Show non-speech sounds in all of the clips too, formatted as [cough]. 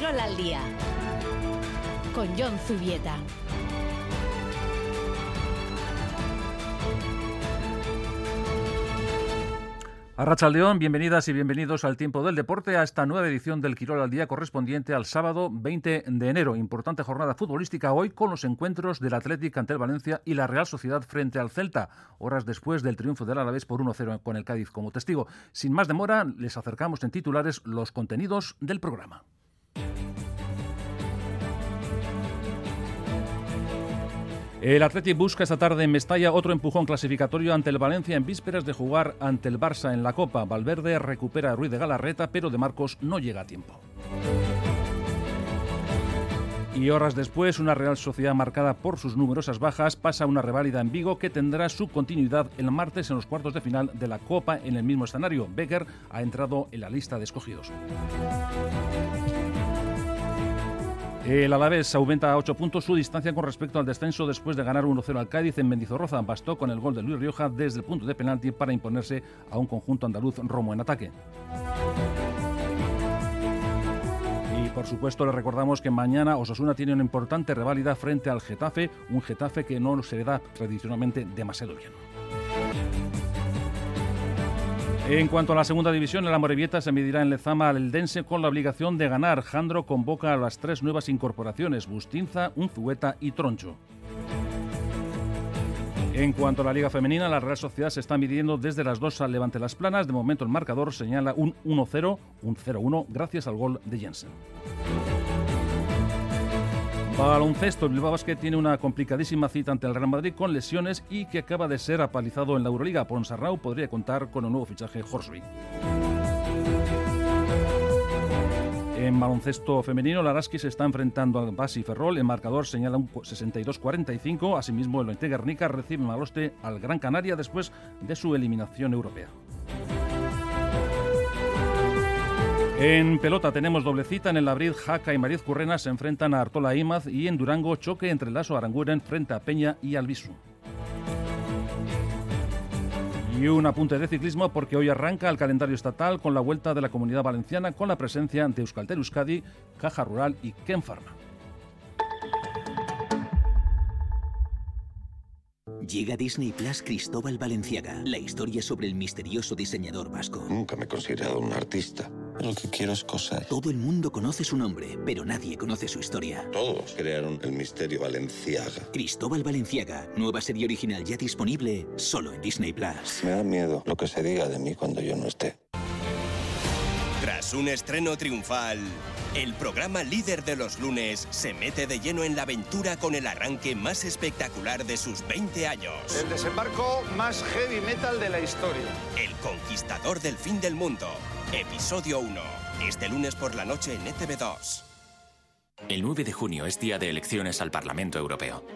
Quirol al día con John Zubieta. Arrachaldeón, bienvenidas y bienvenidos al tiempo del deporte, a esta nueva edición del Quirol al Día correspondiente al sábado 20 de enero. Importante jornada futbolística hoy con los encuentros del Atlético ante el Valencia y la Real Sociedad frente al Celta, horas después del triunfo del Alavés por 1-0 con el Cádiz como testigo. Sin más demora, les acercamos en titulares los contenidos del programa. El Athletic busca esta tarde en Mestalla otro empujón clasificatorio ante el Valencia en vísperas de jugar ante el Barça en la Copa. Valverde recupera a Ruiz de Galarreta, pero de Marcos no llega a tiempo. Y horas después, una Real Sociedad marcada por sus numerosas bajas pasa a una reválida en Vigo que tendrá su continuidad el martes en los cuartos de final de la Copa en el mismo escenario. Becker ha entrado en la lista de escogidos. El Alavés aumenta a 8 puntos su distancia con respecto al descenso después de ganar 1-0 al Cádiz en Mendizorroza. Bastó con el gol de Luis Rioja desde el punto de penalti para imponerse a un conjunto andaluz Romo en ataque. Y por supuesto le recordamos que mañana Osasuna tiene una importante reválida frente al Getafe, un Getafe que no se le da tradicionalmente demasiado bien. En cuanto a la segunda división, el Amorebieta se medirá en Lezama al Eldense con la obligación de ganar. Jandro convoca a las tres nuevas incorporaciones, Bustinza, Unzueta y Troncho. En cuanto a la Liga Femenina, la Real Sociedad se está midiendo desde las dos al Levante Las Planas. De momento el marcador señala un 1-0, un 0-1 gracias al gol de Jensen. Baloncesto, el Bilbao Basket tiene una complicadísima cita ante el Real Madrid con lesiones y que acaba de ser apalizado en la Euroliga. Ponsarrau podría contar con un nuevo fichaje Horsby. En baloncesto femenino, Laraski se está enfrentando al Basi Ferrol. El marcador señala un 62-45. Asimismo, el Ointe Guernica recibe maloste al Gran Canaria después de su eliminación europea. En pelota tenemos doble cita. En el Abril, Jaca y Mariz Currena se enfrentan a Artola Imaz y en Durango, choque entre Lazo Aranguren frente a Peña y Albisu. Y un apunte de ciclismo porque hoy arranca el calendario estatal con la vuelta de la comunidad valenciana con la presencia de Euskaltel Euskadi, Caja Rural y Ken Llega Disney Plus Cristóbal Valenciaga, la historia sobre el misterioso diseñador vasco. Nunca me he considerado un artista. Lo que quiero es coser. Todo el mundo conoce su nombre, pero nadie conoce su historia. Todos crearon el misterio Valenciaga. Cristóbal Valenciaga, nueva serie original ya disponible solo en Disney Plus. Me da miedo lo que se diga de mí cuando yo no esté. Tras un estreno triunfal, el programa líder de los lunes se mete de lleno en la aventura con el arranque más espectacular de sus 20 años. El desembarco más heavy metal de la historia. El conquistador del fin del mundo. Episodio 1. Este lunes por la noche en ETV2. El 9 de junio es día de elecciones al Parlamento Europeo.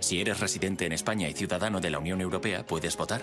Si eres residente en España y ciudadano de la Unión Europea, puedes votar.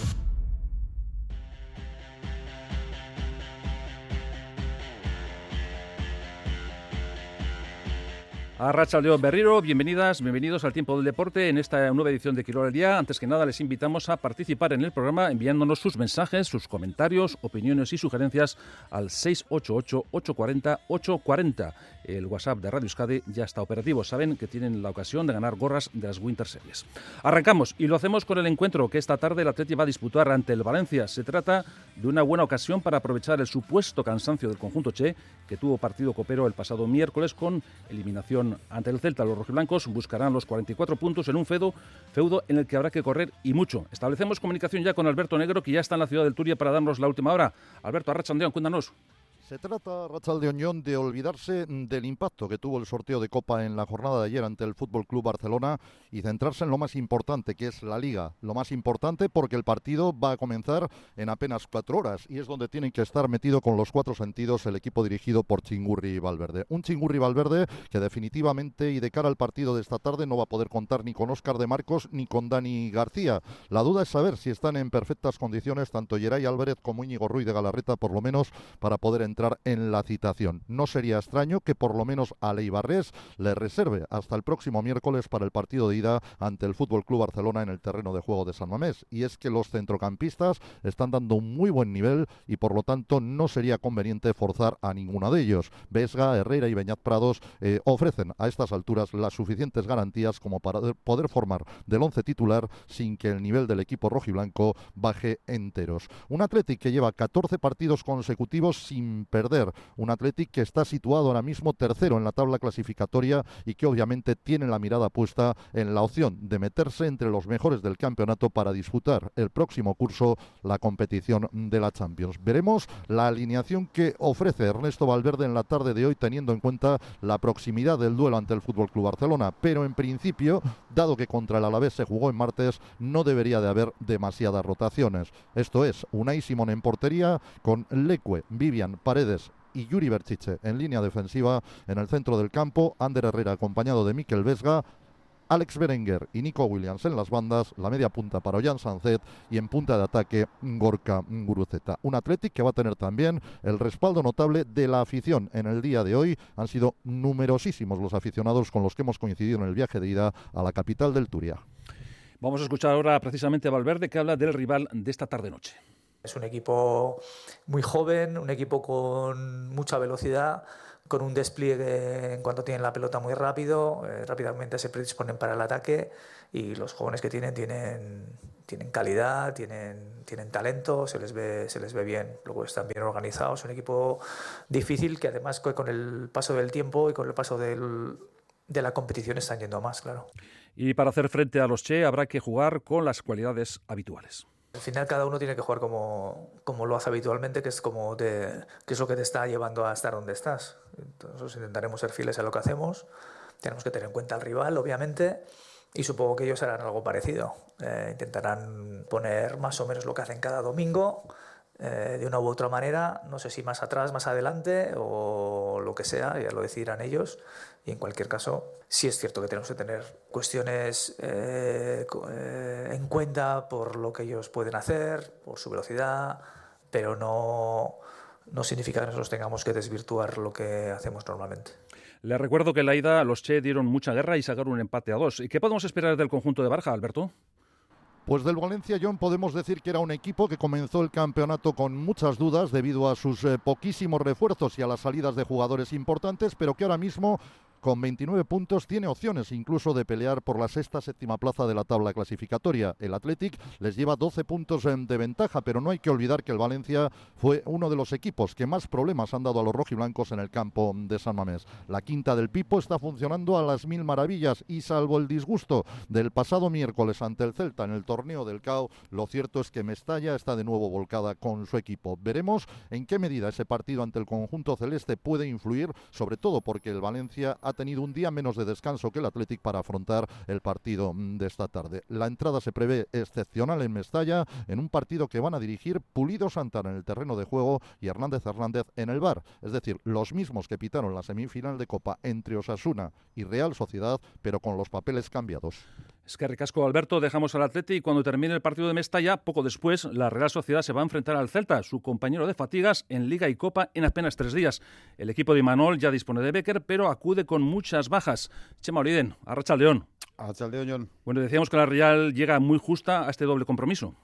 A Rachaldeón Berriro, bienvenidas, bienvenidos al Tiempo del Deporte en esta nueva edición de Quirol al Día. Antes que nada, les invitamos a participar en el programa enviándonos sus mensajes, sus comentarios, opiniones y sugerencias al 688-840-840. El WhatsApp de Radio Euskadi ya está operativo. Saben que tienen la ocasión de ganar gorras de las Winter Series. Arrancamos y lo hacemos con el encuentro que esta tarde el Atleti va a disputar ante el Valencia. Se trata de una buena ocasión para aprovechar el supuesto cansancio del conjunto Che, que tuvo partido copero el pasado miércoles con eliminación ante el Celta. Los rojiblancos buscarán los 44 puntos en un feudo, feudo en el que habrá que correr y mucho. Establecemos comunicación ya con Alberto Negro, que ya está en la ciudad del Turia para darnos la última hora. Alberto, Arrachandeón, cuéntanos. Se trata, Rachel de Oñón, de olvidarse del impacto que tuvo el sorteo de Copa en la jornada de ayer ante el Fútbol Club Barcelona y centrarse en lo más importante, que es la Liga. Lo más importante porque el partido va a comenzar en apenas cuatro horas y es donde tienen que estar metido con los cuatro sentidos el equipo dirigido por Chingurri Valverde. Un Chingurri Valverde que definitivamente y de cara al partido de esta tarde no va a poder contar ni con Óscar de Marcos ni con Dani García. La duda es saber si están en perfectas condiciones tanto Geray Álvarez como Íñigo Ruiz de Galarreta, por lo menos para poder entrar en la citación. No sería extraño que por lo menos a Leibarres le reserve hasta el próximo miércoles para el partido de ida ante el Fútbol Club Barcelona en el terreno de juego de San Mamés. Y es que los centrocampistas están dando un muy buen nivel y por lo tanto no sería conveniente forzar a ninguno de ellos. Vesga, Herrera y Beñat Prados eh, ofrecen a estas alturas las suficientes garantías como para poder formar del once titular sin que el nivel del equipo rojiblanco baje enteros. Un Athletic que lleva 14 partidos consecutivos sin perder. Un Athletic que está situado ahora mismo tercero en la tabla clasificatoria y que obviamente tiene la mirada puesta en la opción de meterse entre los mejores del campeonato para disputar el próximo curso la competición de la Champions. Veremos la alineación que ofrece Ernesto Valverde en la tarde de hoy teniendo en cuenta la proximidad del duelo ante el Fútbol Club Barcelona, pero en principio, dado que contra el Alavés se jugó en martes, no debería de haber demasiadas rotaciones. Esto es, Unai Simón en portería con Leque, Vivian, Paredes y Yuri Berchiche en línea defensiva en el centro del campo, Ander Herrera acompañado de Miquel Vesga, Alex Berenguer y Nico Williams en las bandas, la media punta para Ollán Sancet y en punta de ataque Gorka Guruceta. Un Athletic que va a tener también el respaldo notable de la afición en el día de hoy. Han sido numerosísimos los aficionados con los que hemos coincidido en el viaje de ida a la capital del Turia. Vamos a escuchar ahora precisamente a Valverde que habla del rival de esta tarde-noche. Es un equipo muy joven, un equipo con mucha velocidad, con un despliegue en cuanto tienen la pelota muy rápido, eh, rápidamente se predisponen para el ataque y los jóvenes que tienen tienen, tienen calidad, tienen, tienen talento, se les, ve, se les ve bien, luego están bien organizados, un equipo difícil que además con el paso del tiempo y con el paso del, de la competición están yendo más, claro. Y para hacer frente a los Che habrá que jugar con las cualidades habituales. Al final cada uno tiene que jugar como, como lo hace habitualmente, que es, como te, que es lo que te está llevando a estar donde estás. Entonces intentaremos ser fieles a lo que hacemos. Tenemos que tener en cuenta al rival, obviamente, y supongo que ellos harán algo parecido. Eh, intentarán poner más o menos lo que hacen cada domingo, eh, de una u otra manera, no sé si más atrás, más adelante o lo que sea, ya lo decidirán ellos. Y en cualquier caso, sí es cierto que tenemos que tener cuestiones eh, eh, en cuenta por lo que ellos pueden hacer, por su velocidad, pero no, no significa que nosotros tengamos que desvirtuar lo que hacemos normalmente. Les recuerdo que en la ida los Che dieron mucha guerra y sacaron un empate a dos. ¿Y qué podemos esperar del conjunto de Barja, Alberto? Pues del Valencia, John, podemos decir que era un equipo que comenzó el campeonato con muchas dudas debido a sus eh, poquísimos refuerzos y a las salidas de jugadores importantes, pero que ahora mismo con 29 puntos tiene opciones incluso de pelear por la sexta séptima plaza de la tabla clasificatoria. El Athletic les lleva 12 puntos de ventaja, pero no hay que olvidar que el Valencia fue uno de los equipos que más problemas han dado a los rojiblancos en el campo de San Mamés. La quinta del Pipo está funcionando a las mil maravillas y salvo el disgusto del pasado miércoles ante el Celta en el torneo del CAO, lo cierto es que Mestalla está de nuevo volcada con su equipo. Veremos en qué medida ese partido ante el conjunto celeste puede influir, sobre todo porque el Valencia ha ha tenido un día menos de descanso que el Athletic para afrontar el partido mm, de esta tarde. La entrada se prevé excepcional en Mestalla, en un partido que van a dirigir Pulido Santana en el terreno de juego y Hernández Hernández en el bar. Es decir, los mismos que pitaron la semifinal de Copa entre Osasuna y Real Sociedad, pero con los papeles cambiados. Es que recasco Alberto, dejamos al Atleti y cuando termine el partido de Mestalla, poco después, la Real Sociedad se va a enfrentar al Celta, su compañero de fatigas en Liga y Copa en apenas tres días. El equipo de Imanol ya dispone de Becker, pero acude con muchas bajas. Chema Oliden, Arracha León. León, Bueno, decíamos que la Real llega muy justa a este doble compromiso.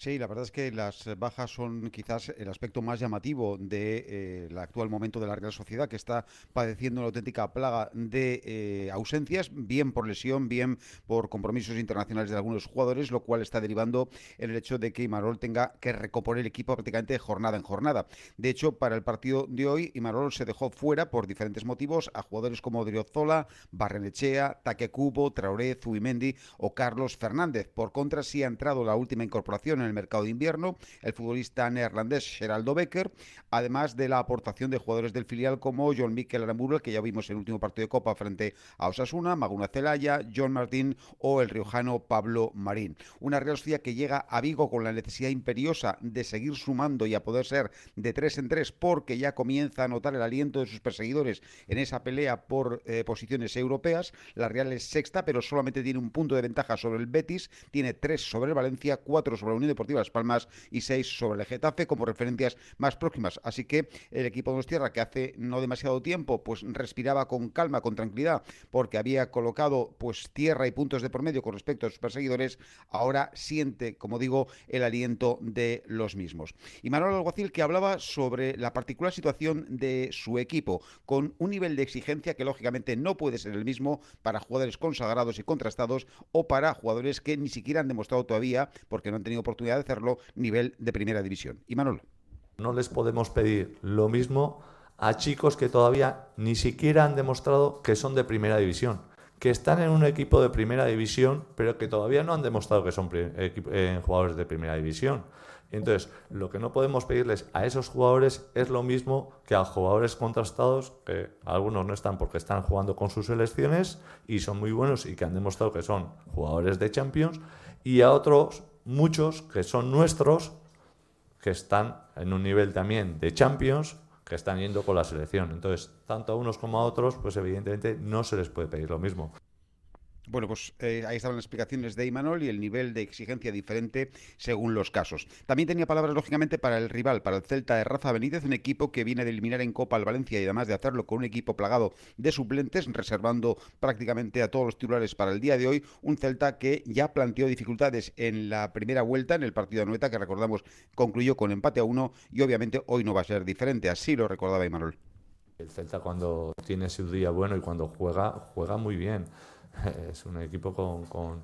Sí, la verdad es que las bajas son quizás el aspecto más llamativo del de, eh, actual momento de la Real Sociedad, que está padeciendo una auténtica plaga de eh, ausencias, bien por lesión, bien por compromisos internacionales de algunos jugadores, lo cual está derivando en el hecho de que Imarol tenga que recomponer el equipo prácticamente jornada en jornada. De hecho, para el partido de hoy, Imarol se dejó fuera por diferentes motivos a jugadores como Driozola, Barrenechea, Taque Cubo, Traoré, Zubimendi o Carlos Fernández. Por contra, sí ha entrado la última incorporación en el mercado de invierno, el futbolista neerlandés Geraldo Becker, además de la aportación de jugadores del filial como John Mikel Aramburu, que ya vimos en el último partido de Copa frente a Osasuna, Maguna Celaya, John Martín o el riojano Pablo Marín. Una Real Sociedad que llega a Vigo con la necesidad imperiosa de seguir sumando y a poder ser de tres en tres porque ya comienza a notar el aliento de sus perseguidores en esa pelea por eh, posiciones europeas. La Real es sexta, pero solamente tiene un punto de ventaja sobre el Betis, tiene tres sobre el Valencia, cuatro sobre la Unión Las Palmas y seis sobre el Getafe como referencias más próximas. Así que el equipo de Tierra, que hace no demasiado tiempo, pues respiraba con calma, con tranquilidad, porque había colocado pues tierra y puntos de por medio con respecto a sus perseguidores, ahora siente, como digo, el aliento de los mismos. Y Manuel Alguacil que hablaba sobre la particular situación de su equipo, con un nivel de exigencia que lógicamente no puede ser el mismo para jugadores consagrados y contrastados o para jugadores que ni siquiera han demostrado todavía, porque no han tenido oportunidad de hacerlo, nivel de primera división. Y Manuel. No les podemos pedir lo mismo a chicos que todavía ni siquiera han demostrado que son de primera división, que están en un equipo de primera división, pero que todavía no han demostrado que son eh, jugadores de primera división. Entonces, lo que no podemos pedirles a esos jugadores es lo mismo que a jugadores contrastados, que algunos no están porque están jugando con sus selecciones y son muy buenos y que han demostrado que son jugadores de Champions, y a otros, muchos que son nuestros, que están en un nivel también de Champions, que están yendo con la selección. Entonces, tanto a unos como a otros, pues evidentemente no se les puede pedir lo mismo. Bueno, pues eh, ahí estaban las explicaciones de Imanol y el nivel de exigencia diferente según los casos. También tenía palabras, lógicamente, para el rival, para el Celta de Rafa Benítez, un equipo que viene de eliminar en Copa al Valencia y además de hacerlo con un equipo plagado de suplentes, reservando prácticamente a todos los titulares para el día de hoy. Un Celta que ya planteó dificultades en la primera vuelta, en el partido de Anoeta, que recordamos concluyó con empate a uno y obviamente hoy no va a ser diferente. Así lo recordaba Imanol. El Celta cuando tiene su día bueno y cuando juega, juega muy bien. [laughs] es un equipo con, con,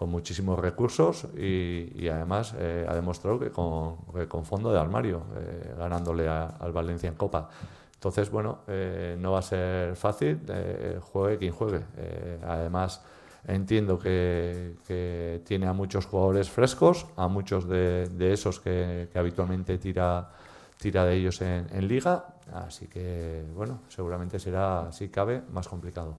muchísimos recursos y, además eh, ha demostrado que con, con, fondo de armario, eh, ganándole al Valencia en Copa. Entonces, bueno, eh, no va a ser fácil, juegue quien juegue. además, entiendo que, que, tiene a muchos jugadores frescos, a muchos de, esos que, que, habitualmente tira, tira de ellos en liga, así que, bueno, seguramente será, si cabe, más complicado.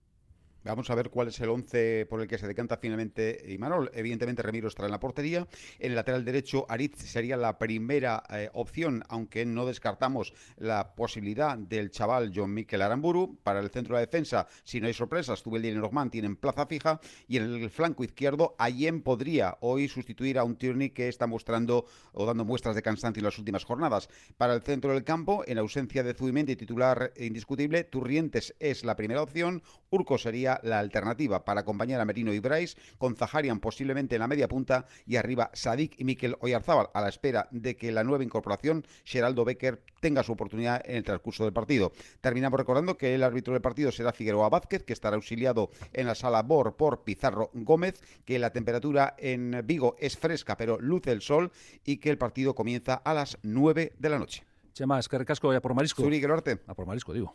Vamos a ver cuál es el 11 por el que se decanta finalmente Imanol. Evidentemente Remiro estará en la portería. En el lateral derecho Aritz sería la primera eh, opción, aunque no descartamos la posibilidad del chaval John Mikel Aramburu. Para el centro de la defensa, si no hay sorpresas, Tubel y Norman tienen plaza fija. Y en el flanco izquierdo, Allen podría hoy sustituir a un Tierney que está mostrando o dando muestras de cansancio en las últimas jornadas. Para el centro del campo, en ausencia de Zubimendi, titular indiscutible, Turrientes es la primera opción. Urco sería la alternativa para acompañar a Merino y Bryce, con Zaharian posiblemente en la media punta y arriba Sadik y Mikel Oyarzábal a la espera de que la nueva incorporación, Geraldo Becker, tenga su oportunidad en el transcurso del partido. Terminamos recordando que el árbitro del partido será Figueroa Vázquez, que estará auxiliado en la sala BOR por Pizarro Gómez, que la temperatura en Vigo es fresca pero luce el sol y que el partido comienza a las 9 de la noche. Chema, es que recasco ya por marisco. Zuri, A por marisco, digo.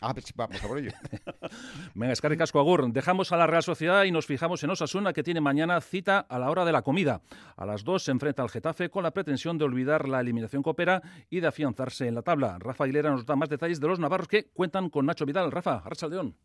Ah, pues vamos a por ello. Venga, Escarri Casco Agur. Dejamos a la Real Sociedad y nos fijamos en Osasuna, que tiene mañana cita a la hora de la comida. A las dos se enfrenta al Getafe con la pretensión de olvidar la eliminación copera y de afianzarse en la tabla. Rafa Aguilera nos da más detalles de los navarros que cuentan con Nacho Vidal. Rafa, León.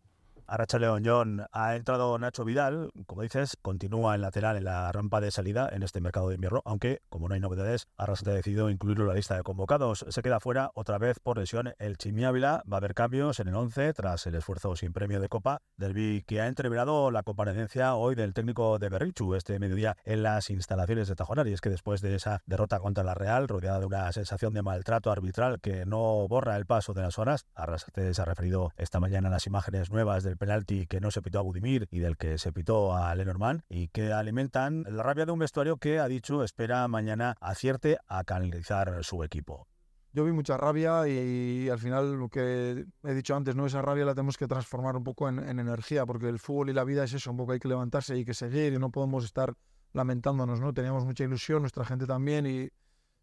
Arracha León, John. Ha entrado Nacho Vidal, como dices, continúa en lateral en la rampa de salida en este mercado de invierno, aunque, como no hay novedades, Arrasate ha decidido incluirlo en la lista de convocados. Se queda fuera otra vez por lesión el Chimi Ávila. Va a haber cambios en el 11 tras el esfuerzo sin premio de Copa. Derby que ha entreverado la comparecencia hoy del técnico de Berrichu este mediodía en las instalaciones de Tajonar. Y es que después de esa derrota contra la Real, rodeada de una sensación de maltrato arbitral que no borra el paso de las horas, Arrasate se ha referido esta mañana a las imágenes nuevas del penalti que no se pitó a Budimir y del que se pitó a Lenormand y que alimentan la rabia de un vestuario que ha dicho espera mañana acierte a canalizar su equipo. Yo vi mucha rabia y, al final lo que he dicho antes, ¿no? esa rabia la tenemos que transformar un poco en, energía, porque el fútbol y la vida es eso, un poco hay que levantarse y que seguir y no podemos estar lamentándonos, ¿no? Teníamos mucha ilusión, nuestra gente también y,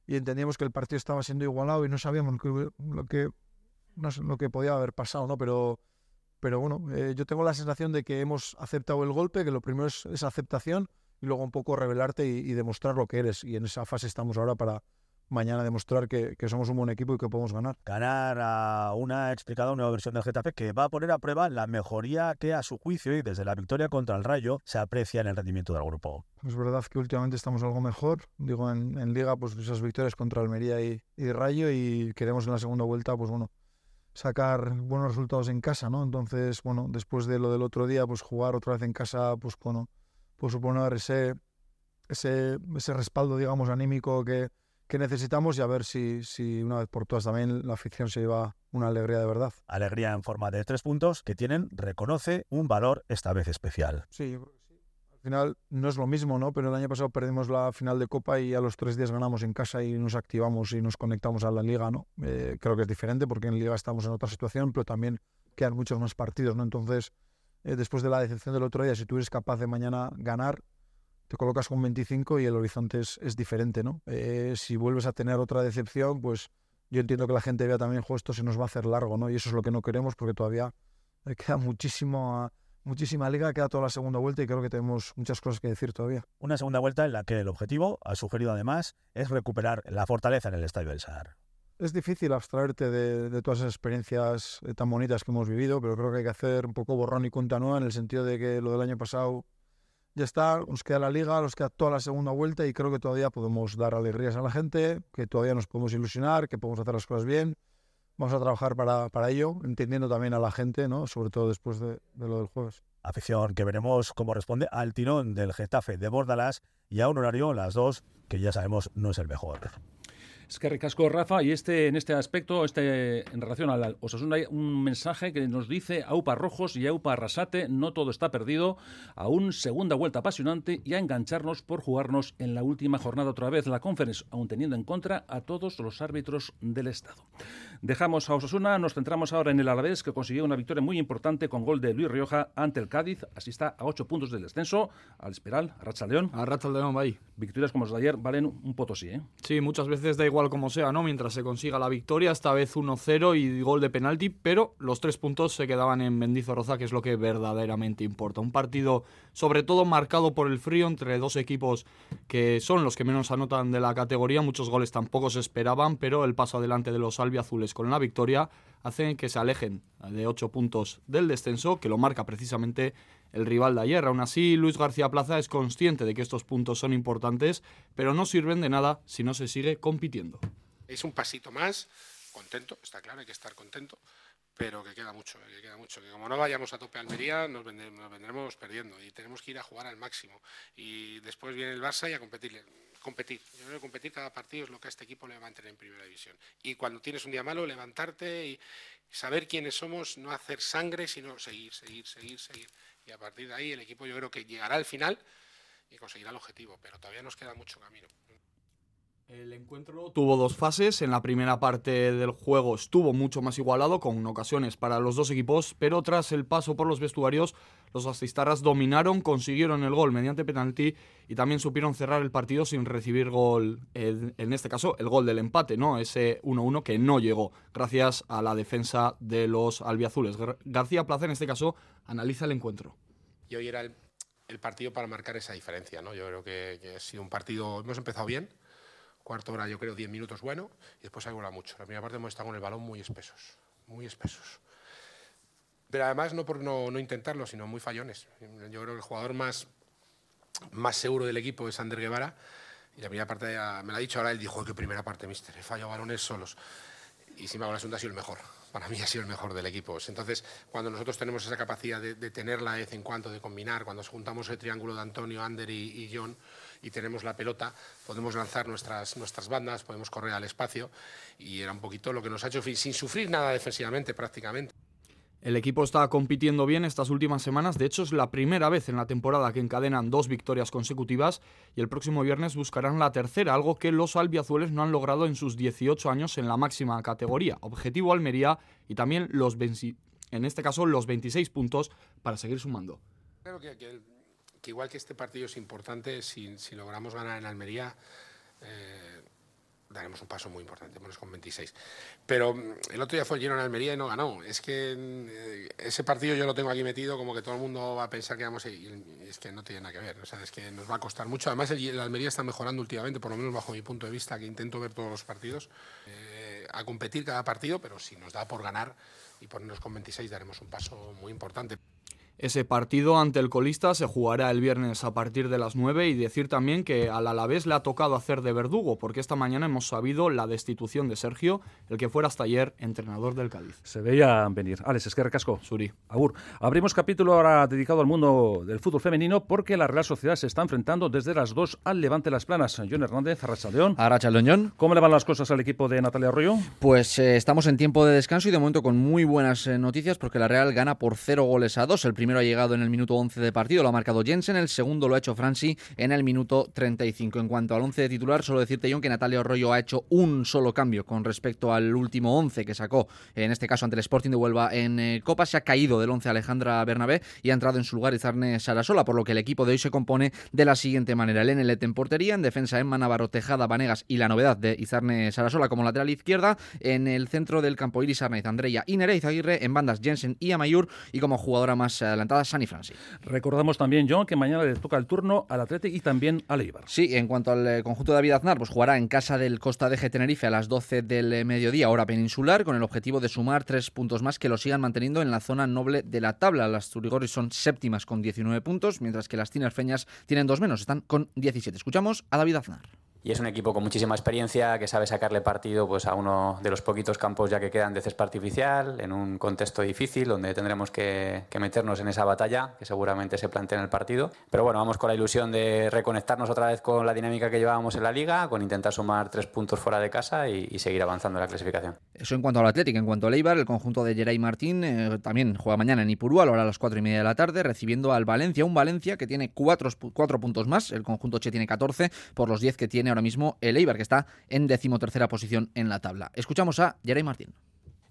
entendíamos que el partido estaba siendo igualado y no sabíamos lo que, lo que podía haber pasado, ¿no? Pero pero bueno, eh, yo tengo la sensación de que hemos aceptado el golpe, que lo primero es esa aceptación y luego un poco revelarte y, y demostrar lo que eres. Y en esa fase estamos ahora para mañana demostrar que, que somos un buen equipo y que podemos ganar. Ganar a una explicada nueva versión del Getafe que va a poner a prueba la mejoría que a su juicio y desde la victoria contra el Rayo se aprecia en el rendimiento del grupo. Es verdad que últimamente estamos algo mejor. Digo, en, en Liga, pues esas victorias contra Almería y, y Rayo y queremos en la segunda vuelta, pues bueno, sacar buenos resultados en casa, ¿no? Entonces, bueno, después de lo del otro día, pues jugar otra vez en casa, pues bueno, pues suponer ese, ese, ese respaldo, digamos, anímico que, que necesitamos y a ver si, si una vez por todas también la afición se lleva una alegría de verdad. Alegría en forma de tres puntos que tienen, reconoce, un valor esta vez especial. Sí, yo creo. Al final no es lo mismo, ¿no? Pero el año pasado perdimos la final de Copa y a los tres días ganamos en casa y nos activamos y nos conectamos a la Liga, ¿no? Eh, creo que es diferente porque en Liga estamos en otra situación, pero también quedan muchos más partidos, ¿no? Entonces, eh, después de la decepción del otro día, si tú eres capaz de mañana ganar, te colocas con 25 y el horizonte es, diferente, ¿no? Eh, si vuelves a tener otra decepción, pues yo entiendo que la gente vea también, jo, esto se nos va a hacer largo, ¿no? Y eso es lo que no queremos porque todavía eh, queda muchísimo, muchísima liga, queda toda la segunda vuelta y creo que tenemos muchas cosas que decir todavía. Una segunda vuelta en la que el objetivo, ha sugerido además, es recuperar la fortaleza en el Estadio del Sahar. Es difícil abstraerte de, de, todas esas experiencias eh, tan bonitas que hemos vivido, pero creo que hay que hacer un poco borrón y cuenta nueva en el sentido de que lo del año pasado ya está, nos queda la liga, nos queda toda la segunda vuelta y creo que todavía podemos dar alegrías a la gente, que todavía nos podemos ilusionar, que podemos hacer las cosas bien. Vamos a trabajar para, para ello, entendiendo también a la gente, ¿no? sobre todo después de, de lo del jueves. Afición que veremos cómo responde al tirón del Getafe de Bordalás y a un horario, las dos, que ya sabemos no es el mejor. Es que recasco Rafa y este en este aspecto, este en relación al Osasuna hay un mensaje que nos dice Aupa Rojos y Aupa Arrasate, no todo está perdido, aún segunda vuelta apasionante y a engancharnos por jugarnos en la última jornada otra vez la conference, aún teniendo en contra a todos los árbitros del Estado. Dejamos a Osasuna, nos centramos ahora en el Alavés que consiguió una victoria muy importante con gol de Luis Rioja ante el Cádiz, así está a ocho puntos del descenso, al Esperal, a Racha León. A Racha León, ahí. Victorias como las de ayer valen un potosí, ¿eh? Sí, muchas veces da igual como sea, ¿no? Mientras se consiga la victoria, esta vez 1-0 y gol de penalti, pero los tres puntos se quedaban en Mendizorroza, que es lo que verdaderamente importa. Un partido, sobre todo, marcado por el frío entre dos equipos que son los que menos anotan de la categoría. Muchos goles tampoco se esperaban, pero el paso adelante de los albiazules con la victoria hace que se alejen de ocho puntos del descenso, que lo marca precisamente el rival de ayer. Aún así, Luis García Plaza es consciente de que estos puntos son importantes, pero no sirven de nada si no se sigue compitiendo. Es un pasito más, contento, está claro, hay que estar contento, pero que queda mucho, que queda mucho, que como no vayamos a tope a Almería nos, vendremos, nos vendremos perdiendo y tenemos que ir a jugar al máximo. Y después viene el Barça y a competir. Competir. Yo creo que competir cada partido es lo que a este equipo le va a mantener en primera división. Y cuando tienes un día malo, levantarte y saber quiénes somos, no hacer sangre, sino seguir, seguir, seguir, seguir. Y a partir de ahí el equipo yo creo que llegará al final y conseguirá el objetivo, pero todavía nos queda mucho camino. El encuentro tuvo dos fases. En la primera parte del juego estuvo mucho más igualado, con ocasiones para los dos equipos, pero tras el paso por los vestuarios, los asistarras dominaron, consiguieron el gol mediante penalti y también supieron cerrar el partido sin recibir gol, en este caso el gol del empate, ¿no? Ese 1-1 que no llegó, gracias a la defensa de los albiazules. García Plaza, en este caso, analiza el encuentro. Y hoy era el, el partido para marcar esa diferencia, ¿no? Yo creo que, que ha sido un partido, hemos empezado bien, cuarto hora yo creo 10 minutos bueno y después ha volado mucho. La primera parte hemos estado con el balón muy espesos, muy espesos. Pero además no por no, no, intentarlo, sino muy fallones. Yo creo que el jugador más, más seguro del equipo es Ander Guevara y la primera parte me lo ha dicho ahora, él dijo que primera parte, mister, he fallado balones solos. Y sin embargo la segunda ha sido el mejor. Para mí ha sido el mejor del equipo. Entonces, cuando nosotros tenemos esa capacidad de, de tenerla de vez en cuando, de combinar, cuando juntamos el triángulo de Antonio, Ander y, y John, y tenemos la pelota, podemos lanzar nuestras, nuestras bandas, podemos correr al espacio y era un poquito lo que nos ha hecho sin sufrir nada defensivamente prácticamente. El equipo está compitiendo bien estas últimas semanas, de hecho es la primera vez en la temporada que encadenan dos victorias consecutivas y el próximo viernes buscarán la tercera, algo que los albiazules no han logrado en sus 18 años en la máxima categoría. Objetivo Almería y también los en este caso los 26 puntos para seguir sumando. Creo que, que igual que este partido es importante, si, si logramos ganar en Almería, eh, daremos un paso muy importante, menos con 26. Pero mm, el otro día fue lleno en Almería y no ganó. Es que eh, ese partido yo lo tengo aquí metido como que todo el mundo va a pensar que vamos a y es que no tiene nada que ver. O sea, es que nos va a costar mucho. Además, el, Almería está mejorando últimamente, por lo menos bajo mi punto de vista, que intento ver todos los partidos, eh, a competir cada partido, pero si nos da por ganar y ponernos con 26 daremos un paso muy importante. Ese partido ante el colista se jugará el viernes a partir de las 9 y decir también que al Alavés le ha tocado hacer de verdugo porque esta mañana hemos sabido la destitución de Sergio, el que fuera hasta ayer entrenador del Cádiz. Se veía venir. Alex, es que recasco. Suri. Agur. Abrimos capítulo ahora dedicado al mundo del fútbol femenino porque la Real Sociedad se está enfrentando desde las 2 al Levante Las Planas. John Hernández, Arrachaldeón. Arrachaldeón. ¿Cómo le van las cosas al equipo de Natalia Arroyo? Pues eh, estamos en tiempo de descanso y de momento con muy buenas eh, noticias porque la Real gana por 0 goles a 2. El primero ha llegado en el minuto 11 de partido, lo ha marcado Jensen, el segundo lo ha hecho Franci en el minuto 35. En cuanto al 11 de titular, solo decirte, John, que Natalia Arroyo ha hecho un solo cambio con respecto al último 11 que sacó, en este caso ante el Sporting de Huelva en eh, Copa. Se ha caído del 11 Alejandra Bernabé y ha entrado en su lugar Izarne Sarasola, por lo que el equipo de hoy se compone de la siguiente manera. El NLT en portería, en defensa Emma Navarro, Tejada, Vanegas y la novedad de Izarne Sarasola como lateral izquierda. En el centro del campo Iris Arnaiz, Andrea y Nereiz Aguirre. En bandas Jensen y Amayur. Y como jugadora más adelantada, Sani Franci. Recordamos también, John, que mañana le toca el turno al Atlético y también al Eibar. Sí, en cuanto al eh, conjunto de David Aznar, pues jugará en casa del Costa de Tenerife a las 12 del eh, mediodía, hora peninsular, con el objetivo de sumar tres puntos más que lo sigan manteniendo en la zona noble de la tabla. Las Turigoris son séptimas con 19 puntos, mientras que las Tinerfeñas tienen dos menos, están con 17. Escuchamos a David Aznar y es un equipo con muchísima experiencia que sabe sacarle partido pues, a uno de los poquitos campos ya que quedan de césped artificial, en un contexto difícil donde tendremos que, meternos en esa batalla que seguramente se plantea en el partido. Pero bueno, vamos con la ilusión de reconectarnos otra vez con la dinámica que llevábamos en la liga, con intentar sumar tres puntos fuera de casa y, seguir avanzando en la clasificación. Eso en cuanto al Atlético, en cuanto al Eibar, el conjunto de Geray Martín eh, también juega mañana en Ipurú a la hora las cuatro y media de la tarde, recibiendo al Valencia, un Valencia que tiene cuatro, cuatro puntos más, el conjunto Che tiene 14 por los 10 que tiene ahora mismo el Eibar que está en decimotercera posición en la tabla. Escuchamos a Jeremy Martín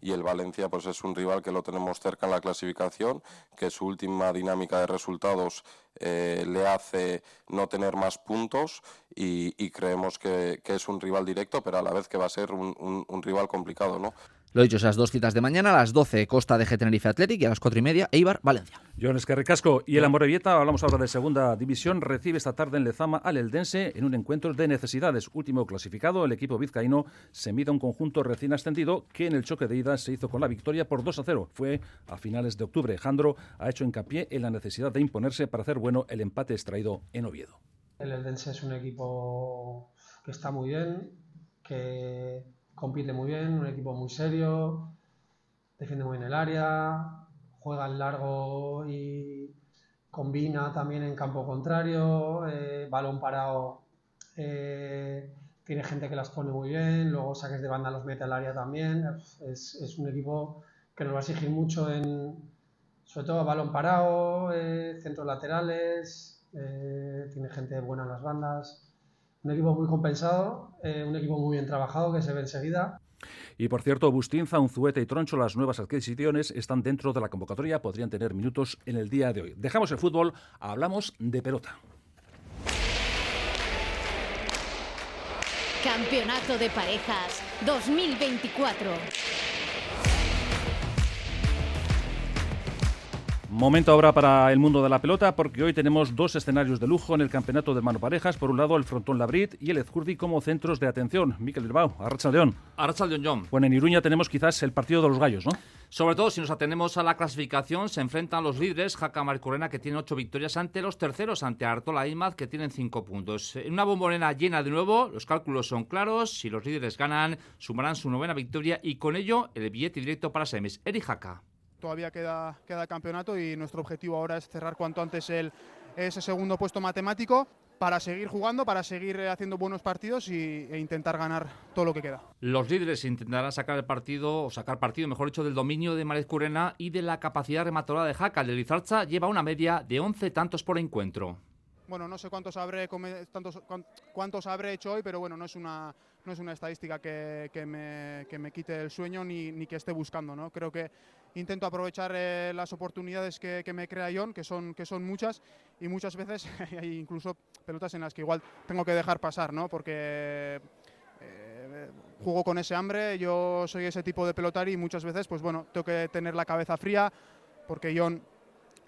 y el Valencia pues es un rival que lo tenemos cerca en la clasificación, que su última dinámica de resultados eh, le hace no tener más puntos y, creemos que, es un rival directo, pero a la vez que va a ser un, un rival complicado, ¿no? Lo he dicho, esas dos citas de mañana, a las 12 Costa de Tenerife Athletic y a las 4 y media Eibar Valencia. John Escarricasco y el Amorebieta, hablamos ahora de segunda división, recibe esta tarde en Lezama al Eldense en un encuentro de necesidades. Último clasificado, el equipo vizcaíno se mide a un conjunto recién ascendido que en el choque de ida se hizo con la victoria por 2 a 0. Fue a finales de octubre. Jandro ha hecho hincapié en la necesidad de imponerse para hacer bueno el empate extraído en Oviedo. El Eldense es un equipo que está muy bien, que compite muy bien, un equipo muy serio, defiende muy bien el área, juega en largo y combina también en campo contrario, eh, balón parado, eh, tiene gente que las pone muy bien, luego saques de banda los mete al área también, es, un equipo que nos va a exigir mucho en, sobre todo balón parado, eh, centros laterales, tiene gente buena en las bandas, un equipo muy compensado, eh, un equipo muy bien trabajado que se ve enseguida. Y por cierto, Bustinza, Unzueta y Troncho, las nuevas adquisiciones, están dentro de la convocatoria, podrían tener minutos en el día de hoy. Dejamos el fútbol, hablamos de pelota. Campeonato de Parejas 2024. Momento ahora para el mundo de la pelota, porque hoy tenemos dos escenarios de lujo en el campeonato de mano parejas. Por un lado, el frontón Labrit y el Ezcurdi como centros de atención. Miquel Bilbao, Arracha León. Arracha León, John. Bueno, en Iruña tenemos quizás el partido de los gallos, ¿no? Sobre todo si nos atenemos a la clasificación, se enfrentan los líderes, Jaca Marcorena, que tiene ocho victorias, ante los terceros, ante Artola Imaz, que tienen cinco puntos. En una bombonera llena de nuevo, los cálculos son claros. Si los líderes ganan, sumarán su novena victoria y con ello el billete directo para semis. Eri Jaca todavía queda, queda campeonato y nuestro objetivo ahora es cerrar cuanto antes el, ese segundo puesto matemático para seguir jugando, para seguir haciendo buenos partidos y, e intentar ganar todo lo que queda. Los líderes intentarán sacar el partido, o sacar partido, mejor dicho, del dominio de Marez Curena y de la capacidad rematadora de Jaca. El Lizarza lleva una media de 11 tantos por encuentro. Bueno, no sé cuántos habré, tantos, cuántos habré hecho hoy, pero bueno, no es una, no es una estadística que, que, me, que me, quite el sueño ni, ni, que esté buscando. ¿no? Creo que intento aprovechar eh, las oportunidades que, que, me crea John, que son, que son muchas, y muchas veces [laughs] hay incluso pelotas en las que igual tengo que dejar pasar, ¿no? porque eh, juego con ese hambre, yo soy ese tipo de pelotari y muchas veces, pues bueno, tengo que tener la cabeza fría porque John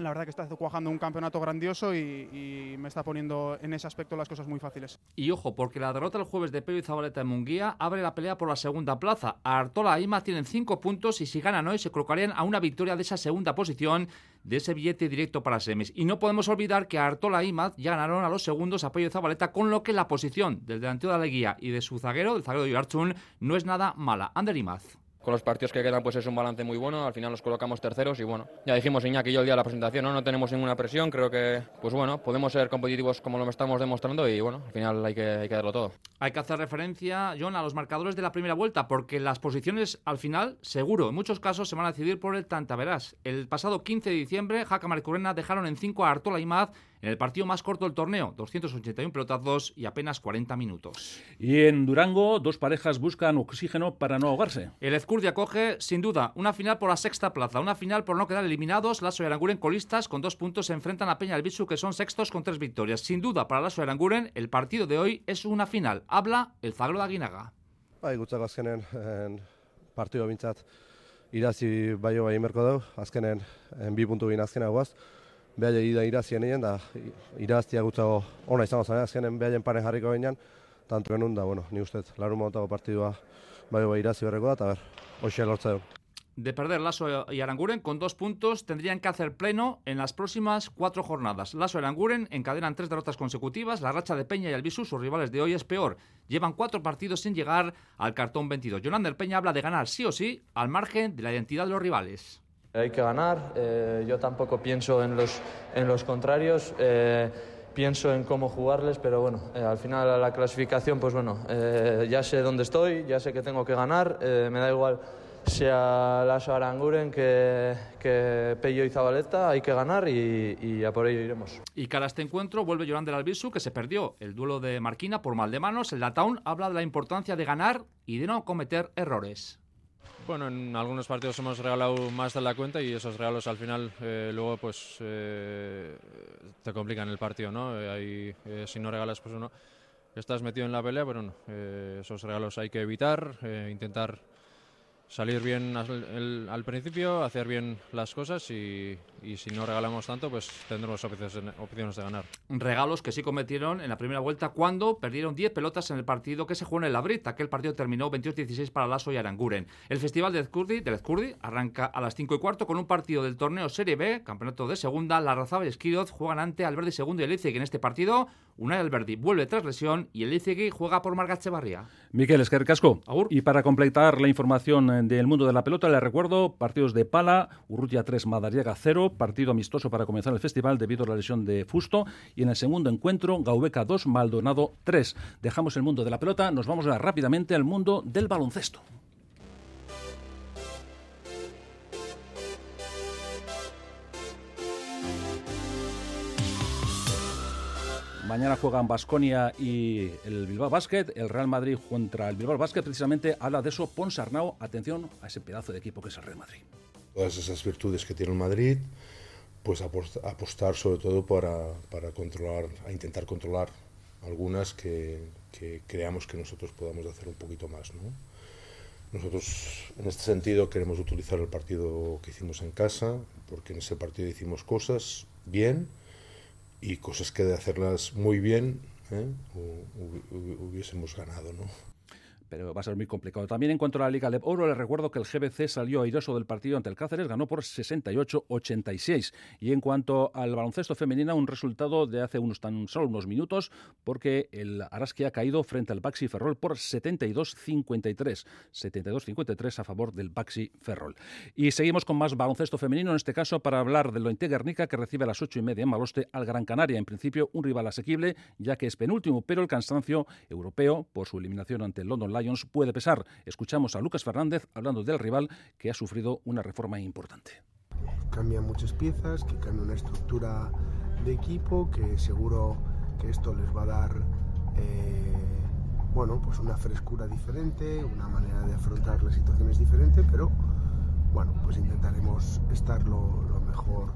la verdad que está cuajando un campeonato grandioso y, me está poniendo en ese aspecto las cosas muy fáciles. Y ojo, porque la derrota el jueves de Pello y Zabaleta en Munguía abre la pelea por la segunda plaza. Artola y Ima tienen cinco puntos y si ganan hoy se colocarían a una victoria de esa segunda posición de ese billete directo para semis. Y no podemos olvidar que Artola y Imaz ya ganaron a los segundos a Pello y Zabaleta, con lo que la posición del delantero de la guía y de su zaguero, del zaguero de Ibarchun, no es nada mala. Ander Imaz con los partidos que quedan pues es un balance muy bueno, al final nos colocamos terceros y bueno, ya dijimos Iñaki y yo el día de la presentación, ¿no? no tenemos ninguna presión, creo que pues bueno, podemos ser competitivos como lo estamos demostrando y bueno, al final hay que, hay que darlo todo. Hay que hacer referencia, John, a los marcadores de la primera vuelta, porque las posiciones al final, seguro, en muchos casos se van a decidir por el tantaverás. El pasado 15 de diciembre, Jaca Marcurena dejaron en 5 a Artola y Maz en el partido más corto del torneo, 281 pelotazos y apenas 40 minutos. Y en Durango, dos parejas buscan oxígeno para no ahogarse. El Ezcurdia acoge, sin duda, una final por la sexta plaza, una final por no quedar eliminados. Lasso y Aranguren colistas con dos puntos se enfrentan a Peña Albizu, que son sextos con tres victorias. Sin duda, para Lasso y Aranguren, el partido de hoy es una final. Habla el Zagro de Aguinaga. Bai, gutzako azkenen partido bintzat irazi baio bai merko dau, azkenen en bi puntu bin behar da irazien egin, da iraztia gutzago ona izango zen, azkenen behaien pare jarriko behinean, tanto genuen da, bueno, ni ustez, larun motago partidua bai bai irazi berreko da, eta ber, hoxe lortza du. De perder Lasso y Aranguren con dos puntos tendrían que hacer pleno en las próximas cuatro jornadas. Lasso y Aranguren encadenan tres derrotas consecutivas. La racha de Peña y Albisu, sus rivales de hoy, es peor. Llevan cuatro partidos sin llegar al cartón 22. Jonander Peña habla de ganar sí o sí al margen de la identidad de los rivales. Hay que ganar, eh, yo tampoco pienso en los, en los contrarios, eh, pienso en cómo jugarles, pero bueno, eh, al final la clasificación, pues bueno, ya sé dónde estoy, ya sé que tengo que ganar, me da igual sea Lasso Aranguren que, que Pello y Zabaleta, hay que ganar y, a por ello iremos. Y cara a este encuentro vuelve Yolanda Albisu, que se perdió el duelo de Marquina por mal de manos. El Lataun habla de la importancia de ganar y de no cometer errores. Bueno, en algunos partidos hemos regalado más de la cuenta y esos regalos al final eh, luego pues eh, te complican el partido, ¿no? Eh, si no regalas pues uno estás metido en la pelea, pero no, esos regalos hay que evitar, intentar salir bien al, principio, hacer bien las cosas y, si no regalamos tanto, pues tendremos opciones, de ganar. Regalos que sí cometieron en la primera vuelta cuando perdieron 10 pelotas en el partido que se jugó en el Labrit. Aquel partido terminó 22-16 para Lasso y Aranguren. El festival de Ezcurdi, del Ezcurdi arranca a las 5 y cuarto con un partido del torneo Serie B, campeonato de segunda. La Razaba y Esquiroz juegan ante Alberdi segundo y el En este partido, Unai Alberdi vuelve tras lesión y el Izegui juega por Margache Barría. Miquel Esquercasco. Y para completar la información eh, del mundo de la pelota, le recuerdo partidos de pala, Urrutia 3, Madariaga 0, partido amistoso para comenzar el festival debido a la lesión de Fusto. Y en el segundo encuentro, Gaubeca 2, Maldonado 3. Dejamos el mundo de la pelota, nos vamos rápidamente al mundo del baloncesto. Mañana juegan Basconia y el Bilbao Basket. El Real Madrid contra el Bilbao Basket precisamente habla de eso. Ponsarnau, atención a ese pedazo de equipo que es el Real Madrid. Todas esas virtudes que tiene el Madrid, pues apostar sobre todo para, para controlar, a intentar controlar algunas que, que, creamos que nosotros podamos hacer un poquito más. ¿no? Nosotros en este sentido queremos utilizar el partido que hicimos en casa, porque en ese partido hicimos cosas bien y cosas que de hacerlas muy bien ¿eh? hubiésemos ganado, ¿no? Pero va a ser muy complicado. También en cuanto a la Liga de Oro, les recuerdo que el GBC salió airoso del partido ante el Cáceres, ganó por 68-86. Y en cuanto al baloncesto femenino, un resultado de hace unos tan solo unos minutos, porque el Araski ha caído frente al Baxi Ferrol por 72-53. 72-53 a favor del Baxi Ferrol. Y seguimos con más baloncesto femenino, en este caso para hablar de lo Guernica, que recibe a las 8 y media en Maloste al Gran Canaria. En principio, un rival asequible, ya que es penúltimo, pero el cansancio europeo por su eliminación ante el London Lions puede pesar. Escuchamos a Lucas Fernández hablando del rival que ha sufrido una reforma importante. Cambian muchas piezas, que cambia una estructura de equipo, que seguro que esto les va a dar eh, bueno, pues una frescura diferente, una manera de afrontar las situaciones diferente, pero bueno, pues intentaremos estar lo, mejor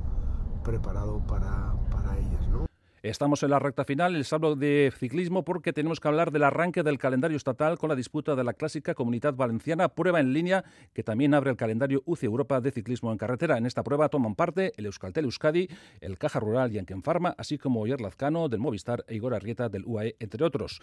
preparado para, para ellas. ¿no? Estamos en la recta final, el sábado de ciclismo, porque tenemos que hablar del arranque del calendario estatal con la disputa de la clásica Comunidad Valenciana, prueba en línea que también abre el calendario UCI Europa de ciclismo en carretera. En esta prueba toman parte el Euskaltel Euskadi, el Caja Rural y Pharma, así como Oyer Lazcano del Movistar e Igor Arrieta del UAE, entre otros.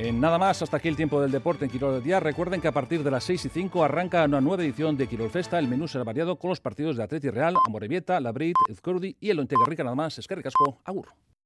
En nada más, hasta aquí el tiempo del deporte en Quirol Día. Recuerden que a partir de las 6 y 5 arranca una nueva edición de Quirol Festa. El menú será variado con los partidos de Atleti Real, Amorebieta, Labrit, Ezcordi y el Ontegarrica nada más. Es que Agur.